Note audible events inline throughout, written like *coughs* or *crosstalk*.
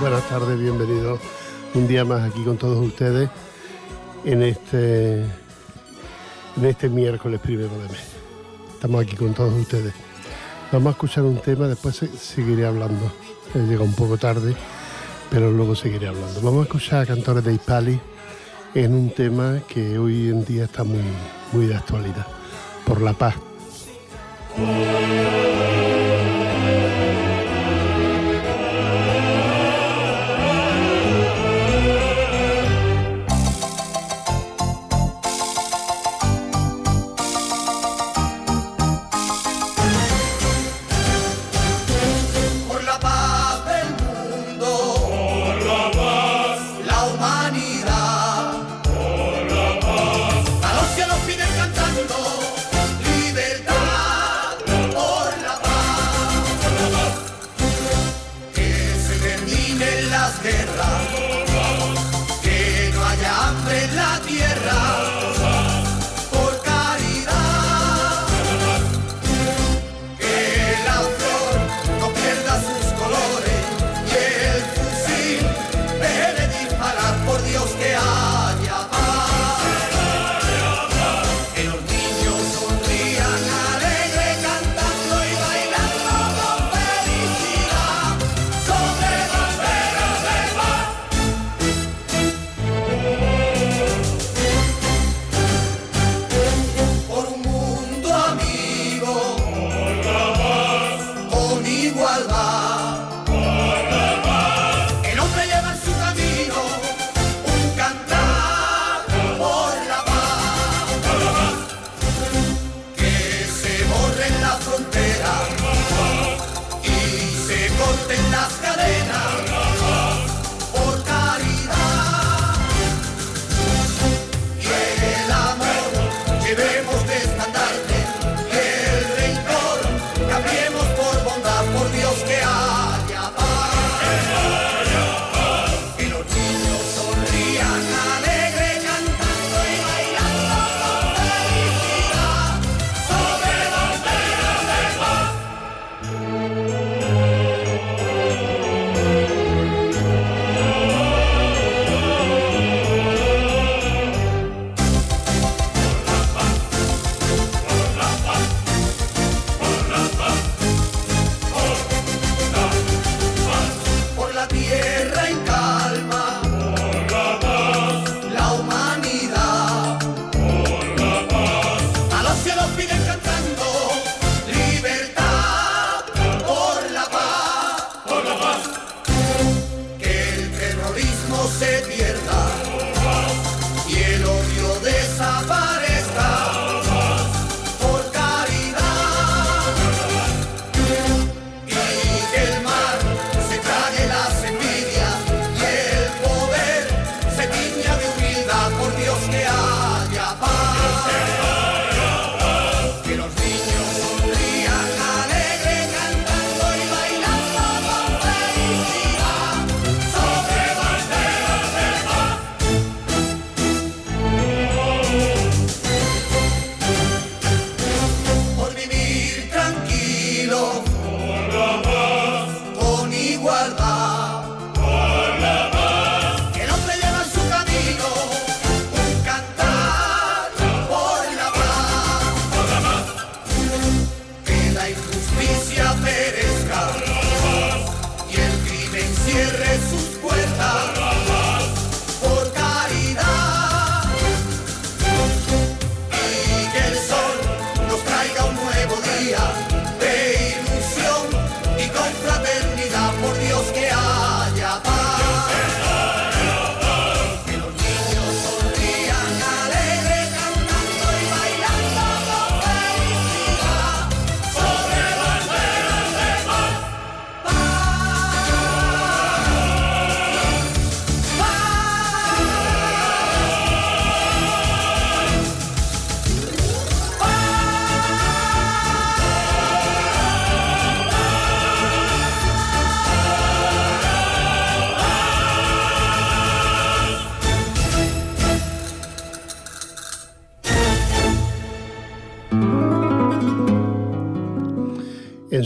Buenas tardes, bienvenidos un día más aquí con todos ustedes en este, en este miércoles primero de mes. Estamos aquí con todos ustedes. Vamos a escuchar un tema, después seguiré hablando. Eh, llega un poco tarde, pero luego seguiré hablando. Vamos a escuchar a cantores de Hispali en un tema que hoy en día está muy, muy de actualidad, por la paz.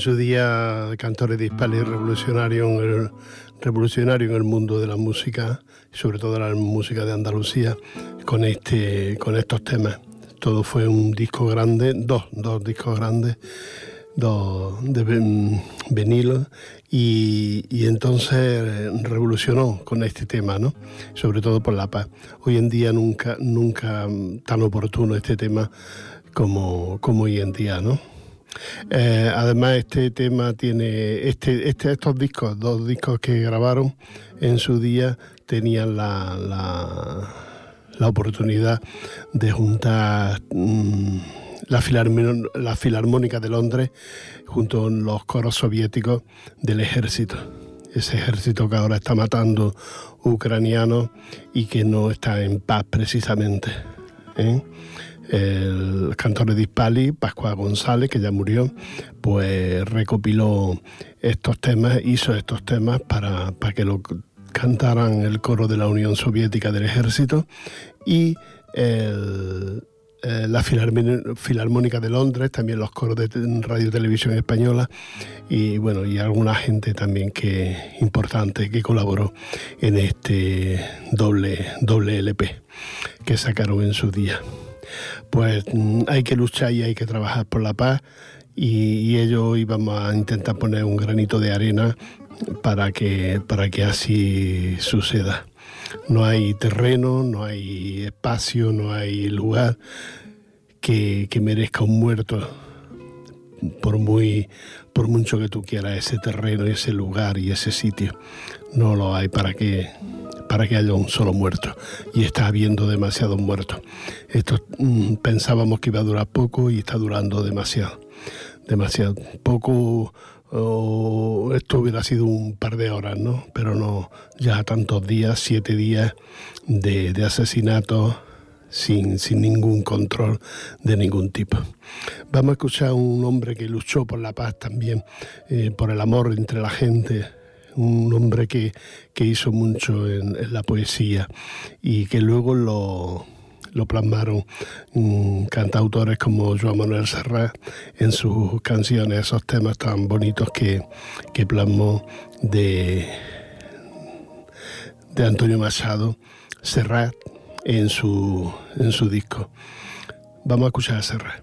En su día cantores de Hispali revolucionario en el, revolucionario en el mundo de la música, sobre todo la música de Andalucía, con, este, con estos temas. Todo fue un disco grande, dos, dos discos grandes, dos de vinilo, y, y, entonces revolucionó con este tema, ¿no? Sobre todo por la paz. Hoy en día nunca, nunca tan oportuno este tema como, como hoy en día, ¿no? Eh, además, este tema tiene, este, este, estos discos, dos discos que grabaron en su día, tenían la, la, oportunidad de juntar mm, la, la Filarmónica de Londres junto con los coros soviéticos del ejército. Ese ejército que ahora está matando ucranianos y que no está en paz precisamente. ¿eh? El cantor de Dispali, Pascual González, que ya murió, pues recopiló estos temas, hizo estos temas para, para que lo cantaran el coro de la Unión Soviética del Ejército y eh, la Filarmónica de Londres, también los coros de Radio y Televisión Española y bueno, y alguna gente también que importante que colaboró en este doble, doble LP que sacaron en su día pues mm, hay que luchar y hay que trabajar por la paz y, ello hoy vamos a intentar poner un granito de arena para que, para que así suceda. No hay terreno, no hay espacio, no hay lugar que, que merezca un muerto por muy por mucho que tú quieras ese terreno, ese lugar y ese sitio. No lo hay para que para que haya un solo muerto y está habiendo demasiados muertos. Esto mm, pensábamos que iba a durar poco y está durando demasiado, demasiado poco. esto hubiera sido un par de horas, ¿no? Pero no ya tantos días, siete días de, de asesinatos sin, sin, ningún control de ningún tipo. Vamos a escuchar a un hombre que luchó por la paz también, eh, por el amor entre la gente, un hombre que, hizo mucho en, la poesía y que luego lo, plasmaron mm, cantautores como Joan Manuel Serrat en sus canciones, esos temas tan bonitos que, que plasmó de, de Antonio Machado Serrat en su, en su disco. Vamos a escuchar a Serrat.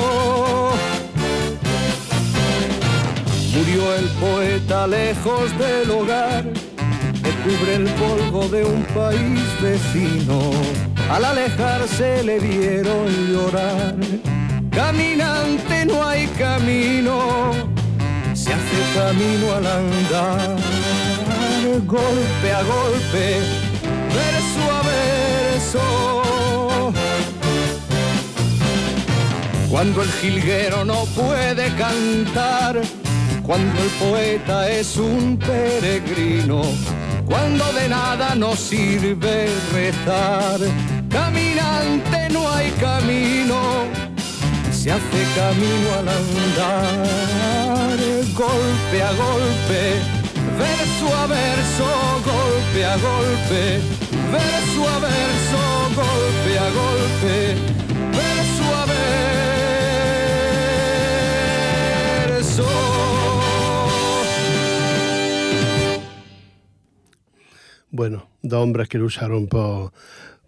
El poeta lejos del hogar, de cubre el polvo de un país vecino. Al alejarse le vieron llorar. Caminante no hay camino, se hace camino al andar. Golpe a golpe, verso a verso. Cuando el jilguero no puede cantar, cuando el poeta es un peregrino, cuando de nada nos sirve rezar. Caminante no hay camino, se hace camino al andar, golpe a golpe, verso a verso, golpe a golpe, verso a verso, golpe a golpe, Bueno, dos hombres que lucharon por,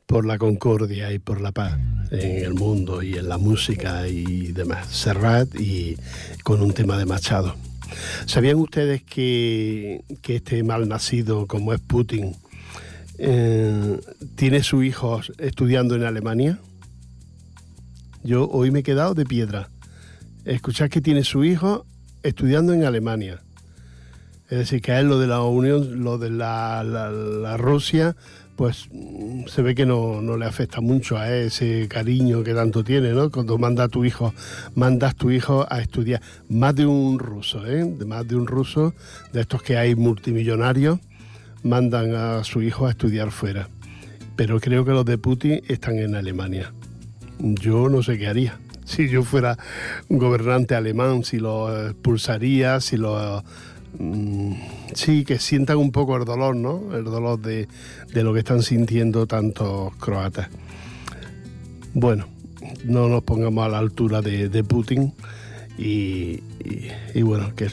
por la concordia y por la paz en el mundo y en la música y demás. Serrat y con un tema de Machado. ¿Sabían ustedes que, que este mal nacido como es Putin eh, tiene sus hijos estudiando en Alemania? Yo hoy me he quedado de piedra. Escuchar que tiene su hijo estudiando en Alemania. Es decir, que a él lo de la Unión, lo de la, la- Rusia, pues mm, se ve que no, no le afecta mucho a ese cariño que tanto tiene, ¿no? Cuando manda a tu hijo, mandas tu hijo a estudiar. Más de un ruso, ¿eh? Más de un ruso, de estos que hay multimillonarios, mandan a su hijo a estudiar fuera. Pero creo que los de Putin están en Alemania. Yo no sé qué haría. Si yo fuera un gobernante alemán, si lo expulsaría, si lo... mm, sí, que sientan un poco el dolor, ¿no? El dolor de, de lo que están sintiendo tantos croatas. Bueno, no nos pongamos a la altura de, Putin y, bueno, que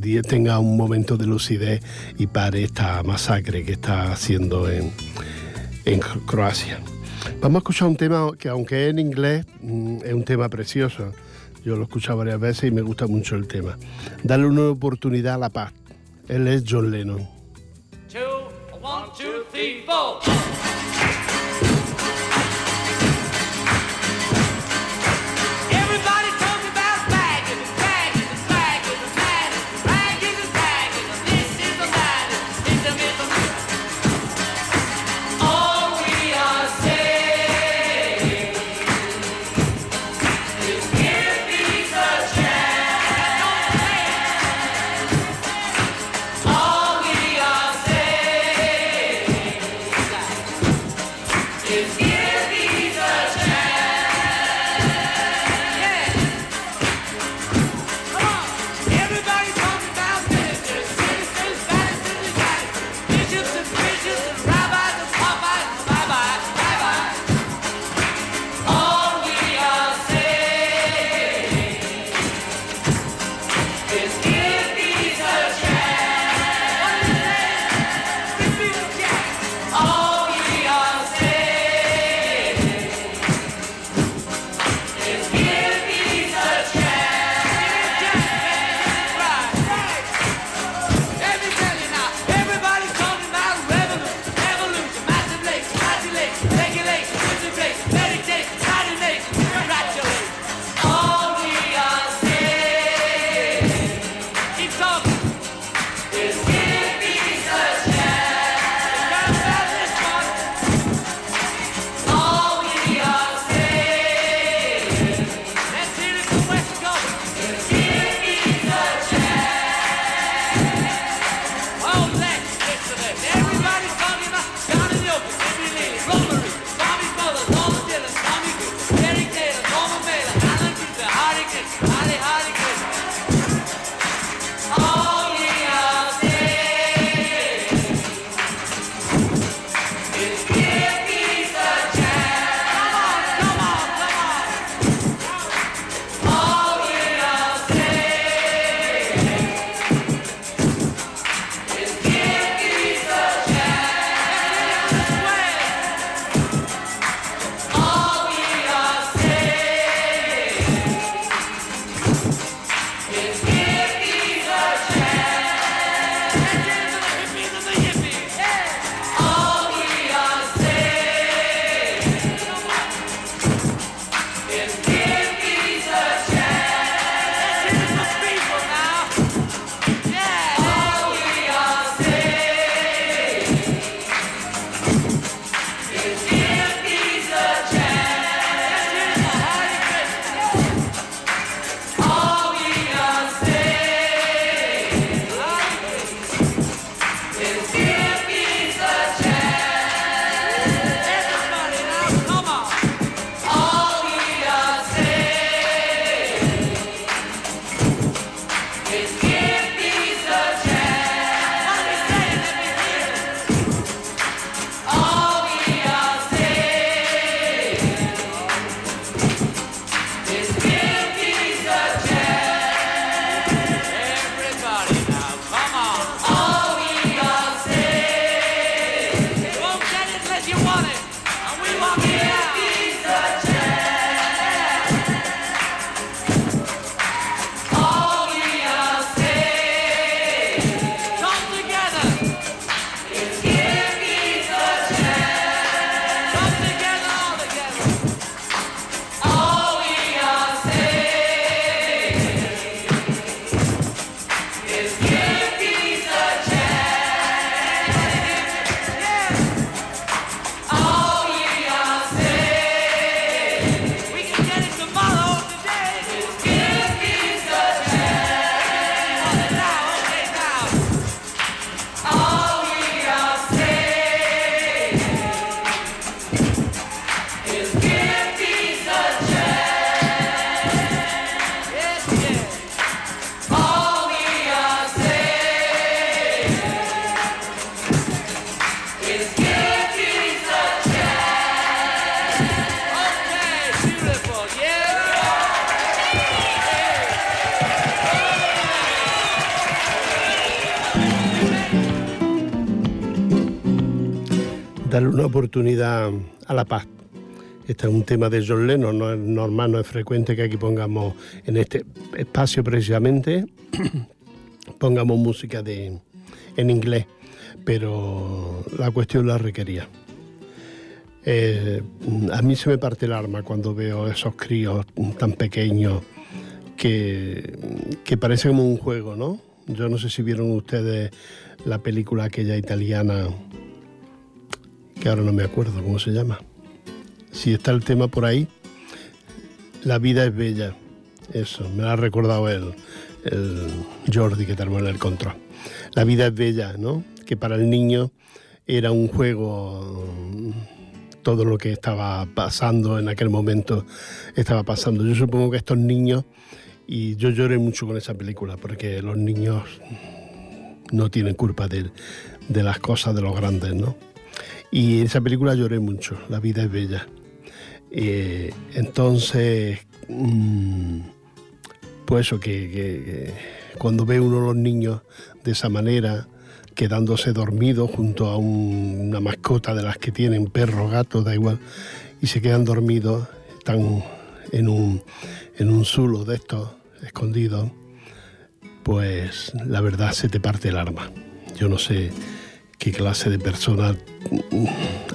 día tenga un momento de lucidez y pare esta masacre que está haciendo en, en Cro- Croacia. Vamos a escuchar un tema que aunque es en inglés, mm, es un tema precioso. Yo lo he escuchado varias veces y me gusta mucho el tema. Darle una oportunidad a la paz. Él es John Lennon. two, one, two, three, darle una oportunidad a la paz. Este es un tema de John Lennon, no es normal, no es frecuente que aquí pongamos en este espacio precisamente, *coughs* pongamos música de, en inglés, pero la cuestión la requería. Eh, a mí se me parte el alma cuando veo esos críos tan pequeños que, que parece como un juego, ¿no? Yo no sé si vieron ustedes la película aquella italiana, que ahora no me acuerdo cómo se llama. Si está el tema por ahí, La vida es bella. Eso, me lo ha recordado el, Jordi que tenemos en el control. La vida es bella, ¿no? Que para el niño era un juego todo lo que estaba pasando en aquel momento estaba pasando. Yo supongo que estos niños, y yo lloré mucho con esa película, porque los niños no tienen culpa de, de las cosas de los grandes, ¿no? Y en esa película lloré mucho, La vida es bella. Eh, entonces, mm, pues eso, que, que- cuando ve uno a los niños de esa manera, quedándose dormidos junto a un- una mascota de las que tienen, perros, gatos, da igual, y se quedan dormidos, están en un, en un zulo de estos escondidos, pues la verdad se te parte el alma. Yo no sé qué clase de persona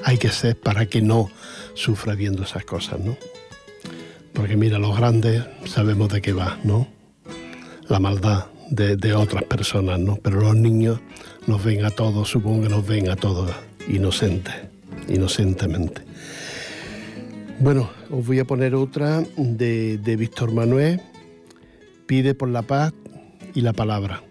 hay que ser para que no sufra viendo esas cosas, ¿no? Porque mira, los grandes sabemos de qué va, ¿no? La maldad de, otras personas, ¿no? Pero los niños nos ven a todos, supongo que nos ven a todos inocentes, inocentemente. Bueno, os voy a poner otra de Víctor Manuel, pide por la paz y la palabra.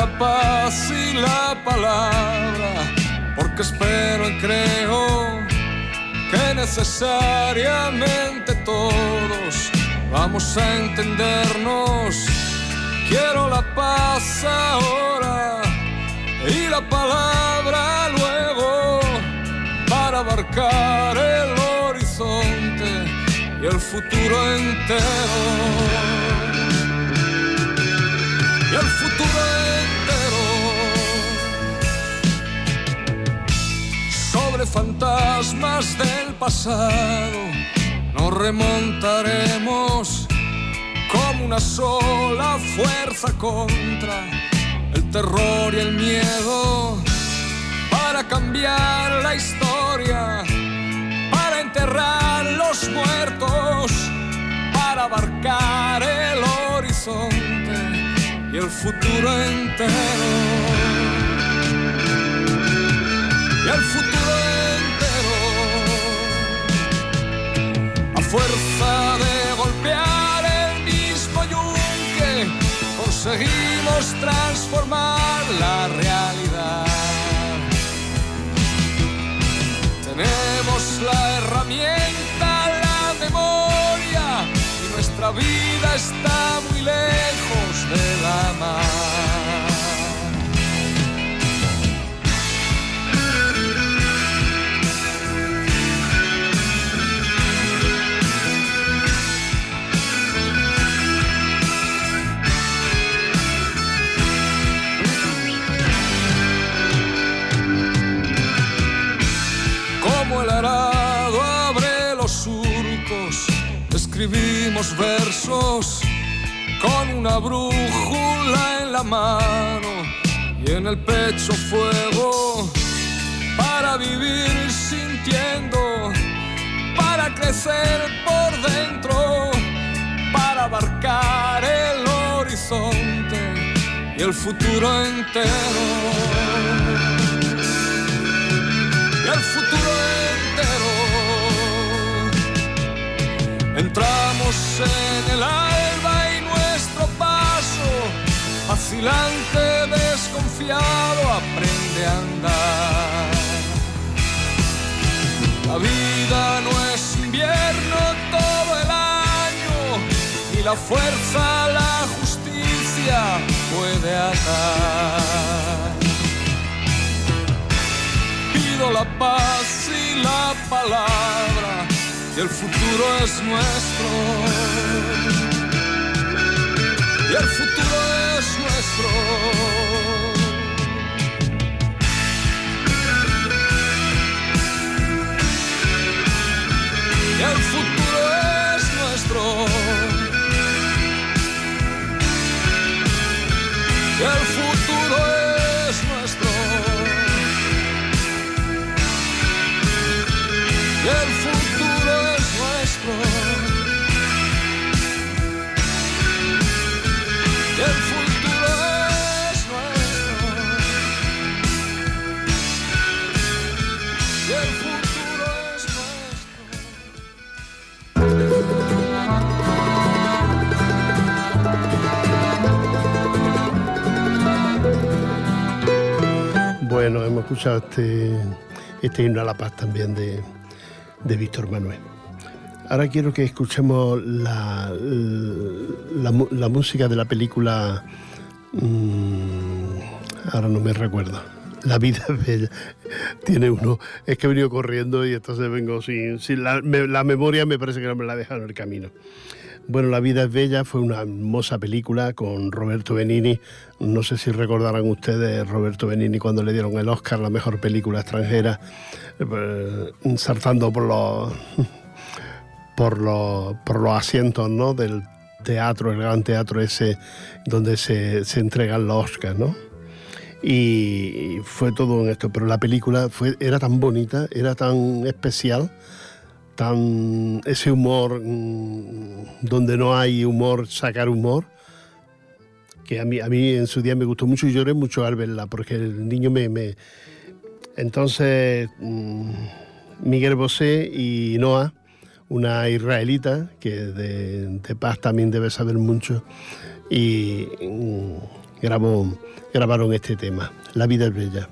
La paz y la palabra, porque espero y creo que necesariamente todos vamos a entendernos. Quiero la paz ahora y la palabra luego para abarcar el horizonte y el futuro entero futuro entero. Sobre fantasmas del pasado nos remontaremos como una sola fuerza contra el terror y el miedo para cambiar la historia, para enterrar los muertos, para abarcar el horizonte y el futuro entero. Y el futuro entero. A fuerza de golpear el mismo yunque, conseguimos transformar la realidad. Tenemos la herramienta, vida está muy lejos de la mar. Versos con una brújula en la mano y en el pecho fuego para vivir sintiendo, para crecer por dentro, para abarcar el horizonte y el futuro entero Entramos en el alba y nuestro paso, vacilante, desconfiado, aprende a andar. La vida no es invierno todo el año, ni la fuerza, la justicia puede atar. Pido la paz y la palabra, y el futuro es nuestro. Y el futuro es nuestro. El futuro es nuestro. Escuchado este, este himno a la paz también de, de Víctor Manuel. Ahora quiero que escuchemos la, la la música de la película. mm, ahora no me recuerdo. La vida es bella. Tiene uno. Es que he venido corriendo y entonces vengo sin. sin la, me- la memoria me parece que no me la dejaron en el camino. Bueno, La vida es bella fue una hermosa película con Roberto Benini. No sé si recordarán ustedes Roberto Benini cuando le dieron el Oscar, la mejor película extranjera, eh, saltando por los por los, por los asientos ¿no? del teatro, el gran teatro ese donde se, se entregan los Oscars, ¿no? Y fue todo en esto, pero la película fue, era tan bonita, era tan especial, ese humor mm, donde no hay humor, sacar humor, que a mí, a mí en su día me gustó mucho y lloré mucho al verla, porque el niño me... me- Entonces, mm, Miguel Bosé y Noah, una israelita que de, de paz también debe saber mucho, y mm, grabó, grabaron este tema, La vida es bella.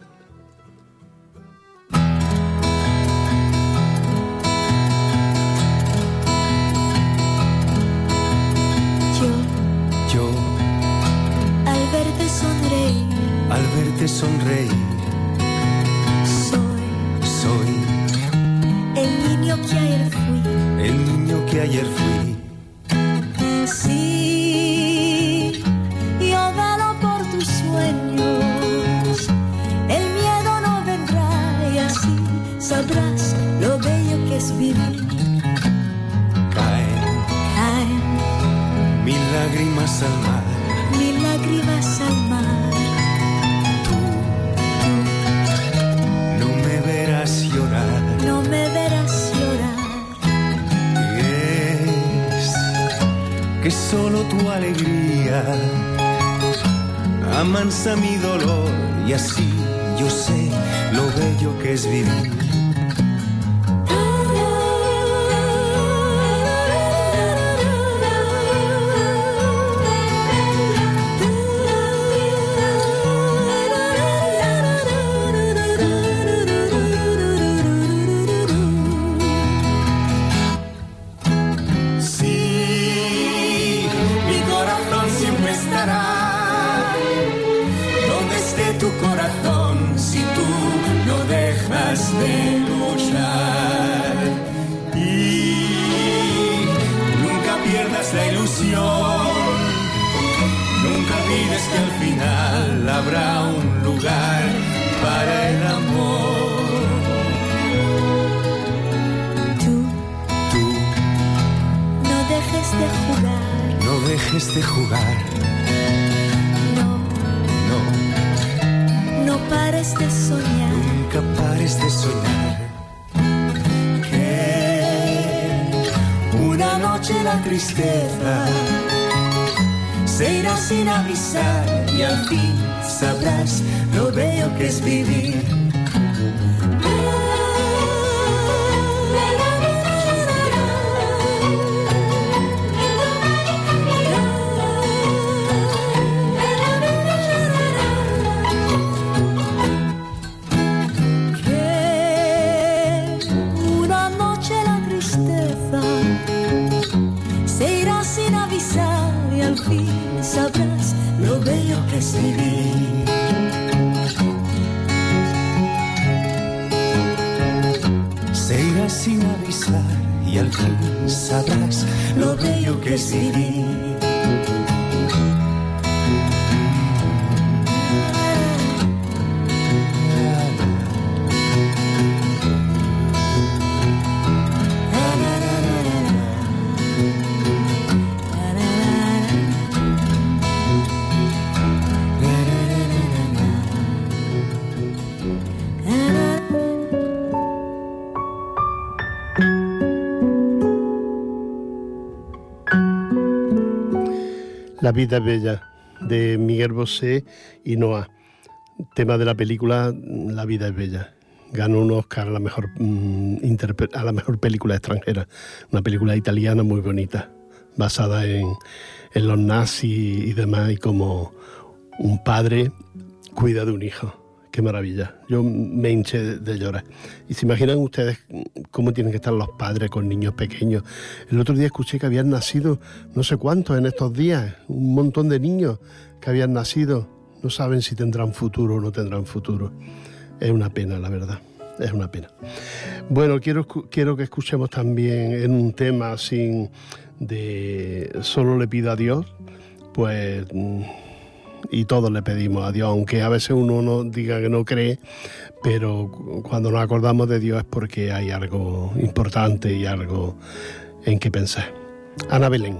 Dejes de jugar, No, no, no pares de soñar. nunca pares de soñar. Que una noche la tristeza se irá sin avisar y al fin sabrás lo bello que es vivir. Se irá sin avisar y al fin sabrás lo bello que es vivir. La vida es bella, de Miguel Bosé y Noah. Tema de la película La vida es bella. Ganó un Oscar a la mejor, mm, a la mejor película extranjera. Una película italiana muy bonita, basada en, en los nazis y demás, y como un padre cuida de un hijo. Qué maravilla. Yo me hinché de, llorar. Y se imaginan ustedes cómo tienen que estar los padres con niños pequeños. El otro día escuché que habían nacido no sé cuántos en estos días, un montón de niños que habían nacido. No saben si tendrán futuro o no tendrán futuro. Es una pena, la verdad. Es una pena. Bueno, quiero, quiero que escuchemos también en un tema así de solo le pido a Dios, pues mm, y todos le pedimos a Dios, aunque a veces uno no diga que no cree, pero cu- cuando nos acordamos de Dios es porque hay algo importante y algo en que pensar. Ana Belén.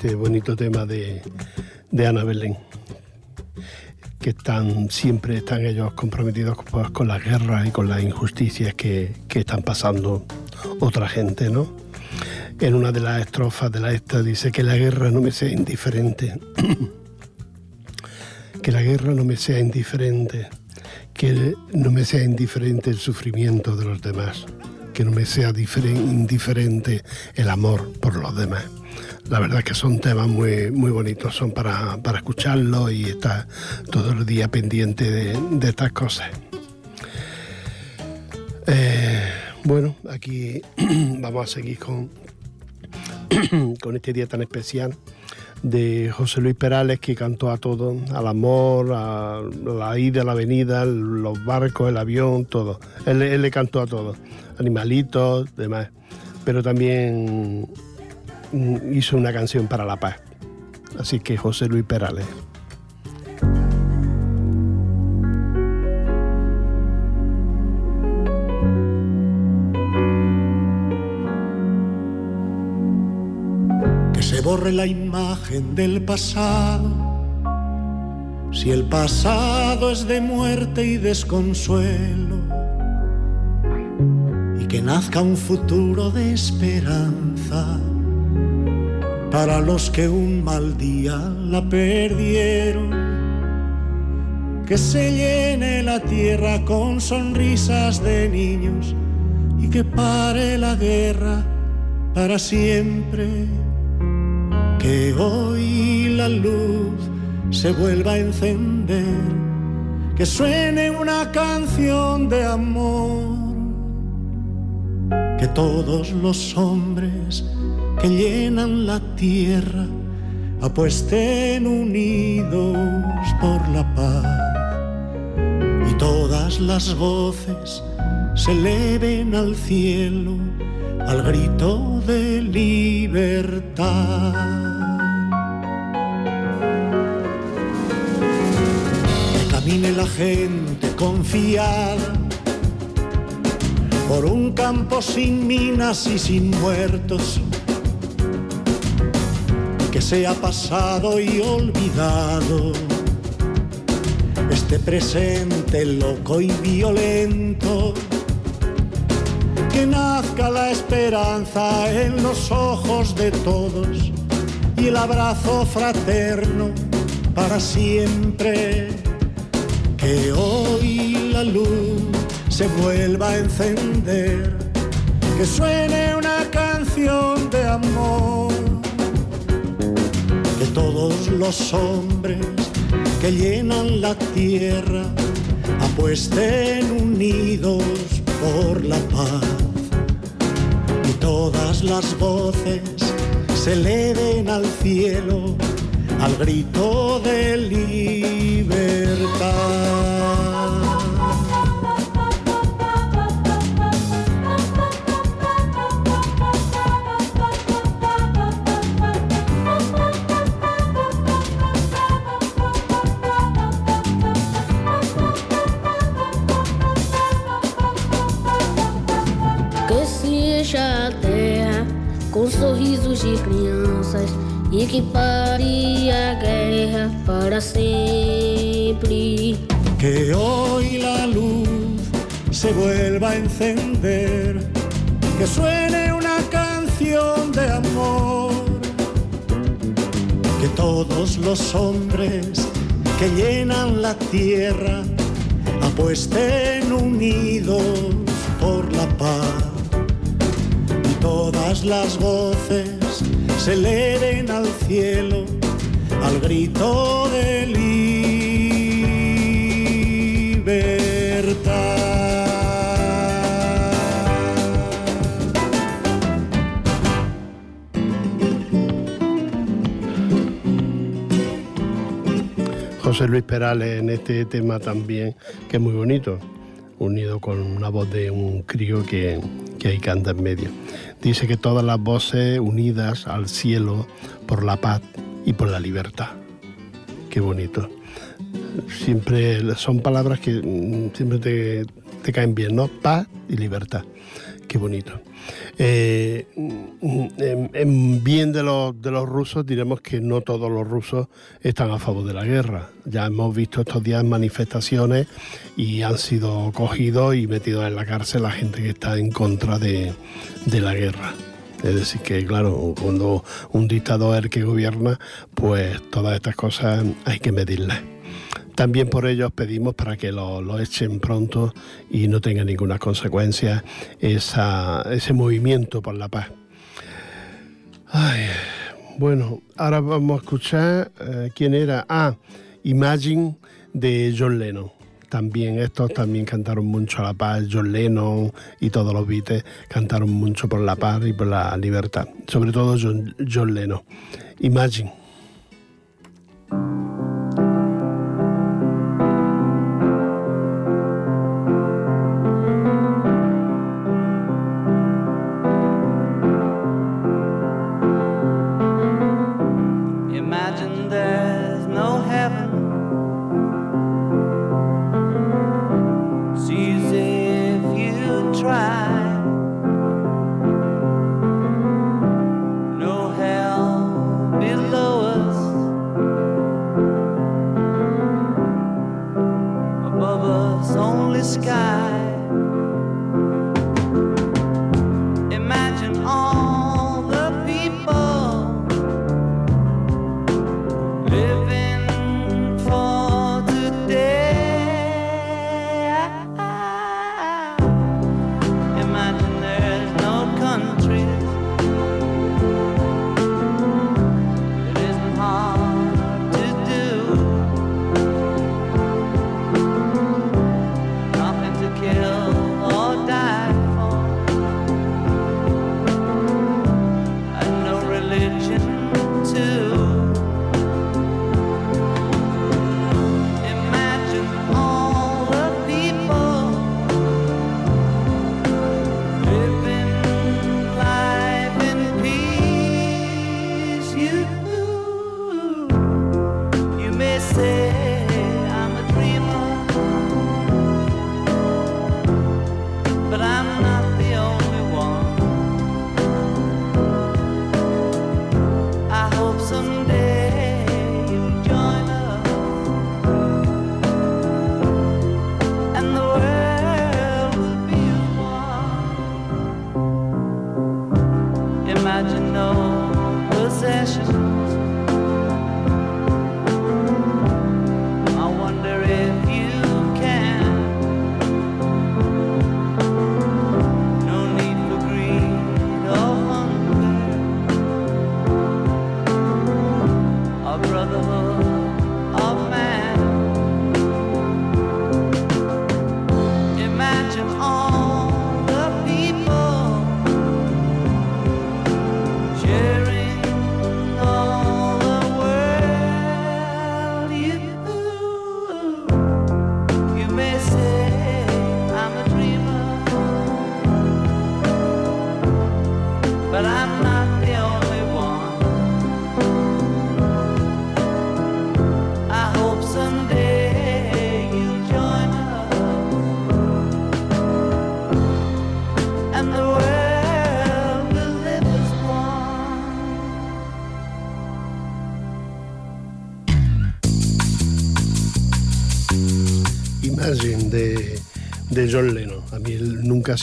Este bonito tema de, de Ana Belén. que están siempre están ellos comprometidos pues, con las guerras y con las injusticias que, que están pasando otra gente, ¿no? En una de las estrofas de la esta dice que la guerra no me sea indiferente, *clears throat* que la guerra no me sea indiferente, que no me sea indiferente el sufrimiento de los demás, que no me sea diferen- indiferente el amor por los demás. La verdad que son temas muy, muy bonitos, son para, para escucharlos y estar todo el día pendiente de, estas cosas. Eh, bueno, aquí *clears throat* vamos a seguir con, *clears throat* con este día tan especial de José Luis Perales que cantó a todo, al amor, a la ida, la venida, los barcos, el avión, todo. Él, le cantó a todo, animalitos, demás. Pero también hizo una canción para la paz. Así que José Luis Perales. que se borre la imagen del pasado. Si el pasado es de muerte y desconsuelo, y que nazca un futuro de esperanza para los que un mal día la perdieron. Que se llene la tierra con sonrisas de niños y que pare la guerra para siempre. Que hoy la luz se vuelva a encender, que suene una canción de amor, que todos los hombres que llenan la tierra apuesten unidos por la paz y todas las voces se eleven al cielo al grito de libertad. Que camine la gente confiada por un campo sin minas y sin muertos, que sea pasado y olvidado este presente loco y violento que nazca la esperanza en los ojos de todos y el abrazo fraterno para siempre. Que hoy la luz se vuelva a encender, que suene una canción de amor, todos los hombres que llenan la tierra apuesten unidos por la paz y todas las voces se eleven al cielo al grito de libertad. Seja a terra com sorrisos de crianças e que pare a guerra para sempre. Que hoy la luz se vuelva a encender, que suene una canción de amor, que todos los hombres que llenan la tierra apuesten unidos por la paz todas las voces se eleven al cielo al grito de libertad. José Luis Perales en este tema también, que es muy bonito, unido con una voz de un crío que, que ahí canta en medio. Dice que todas las voces unidas al cielo por la paz y por la libertad. Qué bonito. Siempre son palabras que mm, siempre te, te caen bien, ¿no? Paz y libertad. Qué bonito. Eh, en, en bien de los, de los rusos diremos que no todos los rusos están a favor de la guerra. Ya hemos visto estos días manifestaciones y han sido cogidos y metidos en la cárcel la gente que está en contra de, de la guerra. Es decir, que claro, cuando un dictador es el que gobierna, pues todas estas cosas hay que medirlas. También por ello os pedimos para que lo, lo echen pronto y no tenga ninguna consecuencia esa- ese movimiento por la paz. Ay, bueno, ahora vamos a escuchar eh, quién era. Ah, Imagine de John Lennon. También estos también cantaron mucho a la paz. John Lennon y todos los Beatles cantaron mucho por la paz y por la libertad. Sobre todo John, John Lennon. Imagine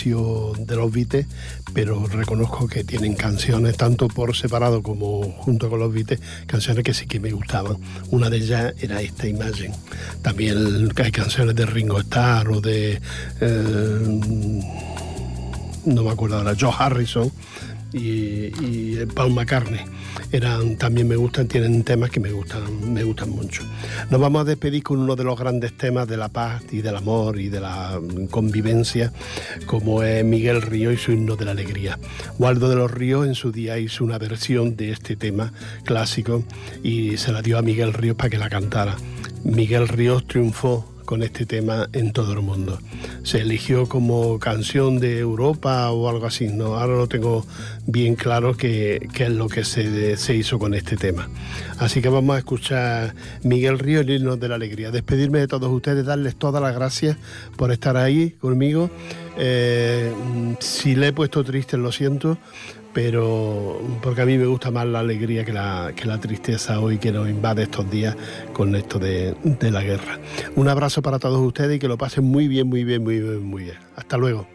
de los Beatles, pero reconozco que tienen canciones, tanto por separado como junto con los Beatles, canciones que sí que me gustaban. Una de ellas era esta Imagine. También hay canciones de Ringo Starr o de... eh, no me acuerdo ahora, Joe Harrison y, y Paul McCartney. Eran, también me gustan, tienen temas que me gustan, me gustan mucho. Nos vamos a despedir con uno de los grandes temas de la paz y del amor y de la convivencia, como es Miguel Río y su himno de la alegría. Waldo de los Ríos en su día hizo una versión de este tema clásico y se la dio a Miguel Ríos para que la cantara. Miguel Ríos triunfó con este tema en todo el mundo. Se eligió como canción de Europa o algo así, no, ahora lo tengo bien claro qué es lo que se, se hizo con este tema. Así que vamos a escuchar Miguel Río, el himno de la alegría. Despedirme de todos ustedes, darles todas las gracias por estar ahí conmigo. Eh, si le he puesto triste, lo siento, pero porque a mí me gusta más la alegría que la, que la tristeza hoy que nos invade estos días con esto de, de la guerra. Un abrazo para todos ustedes y que lo pasen muy bien, muy bien, muy bien, muy bien. Hasta luego.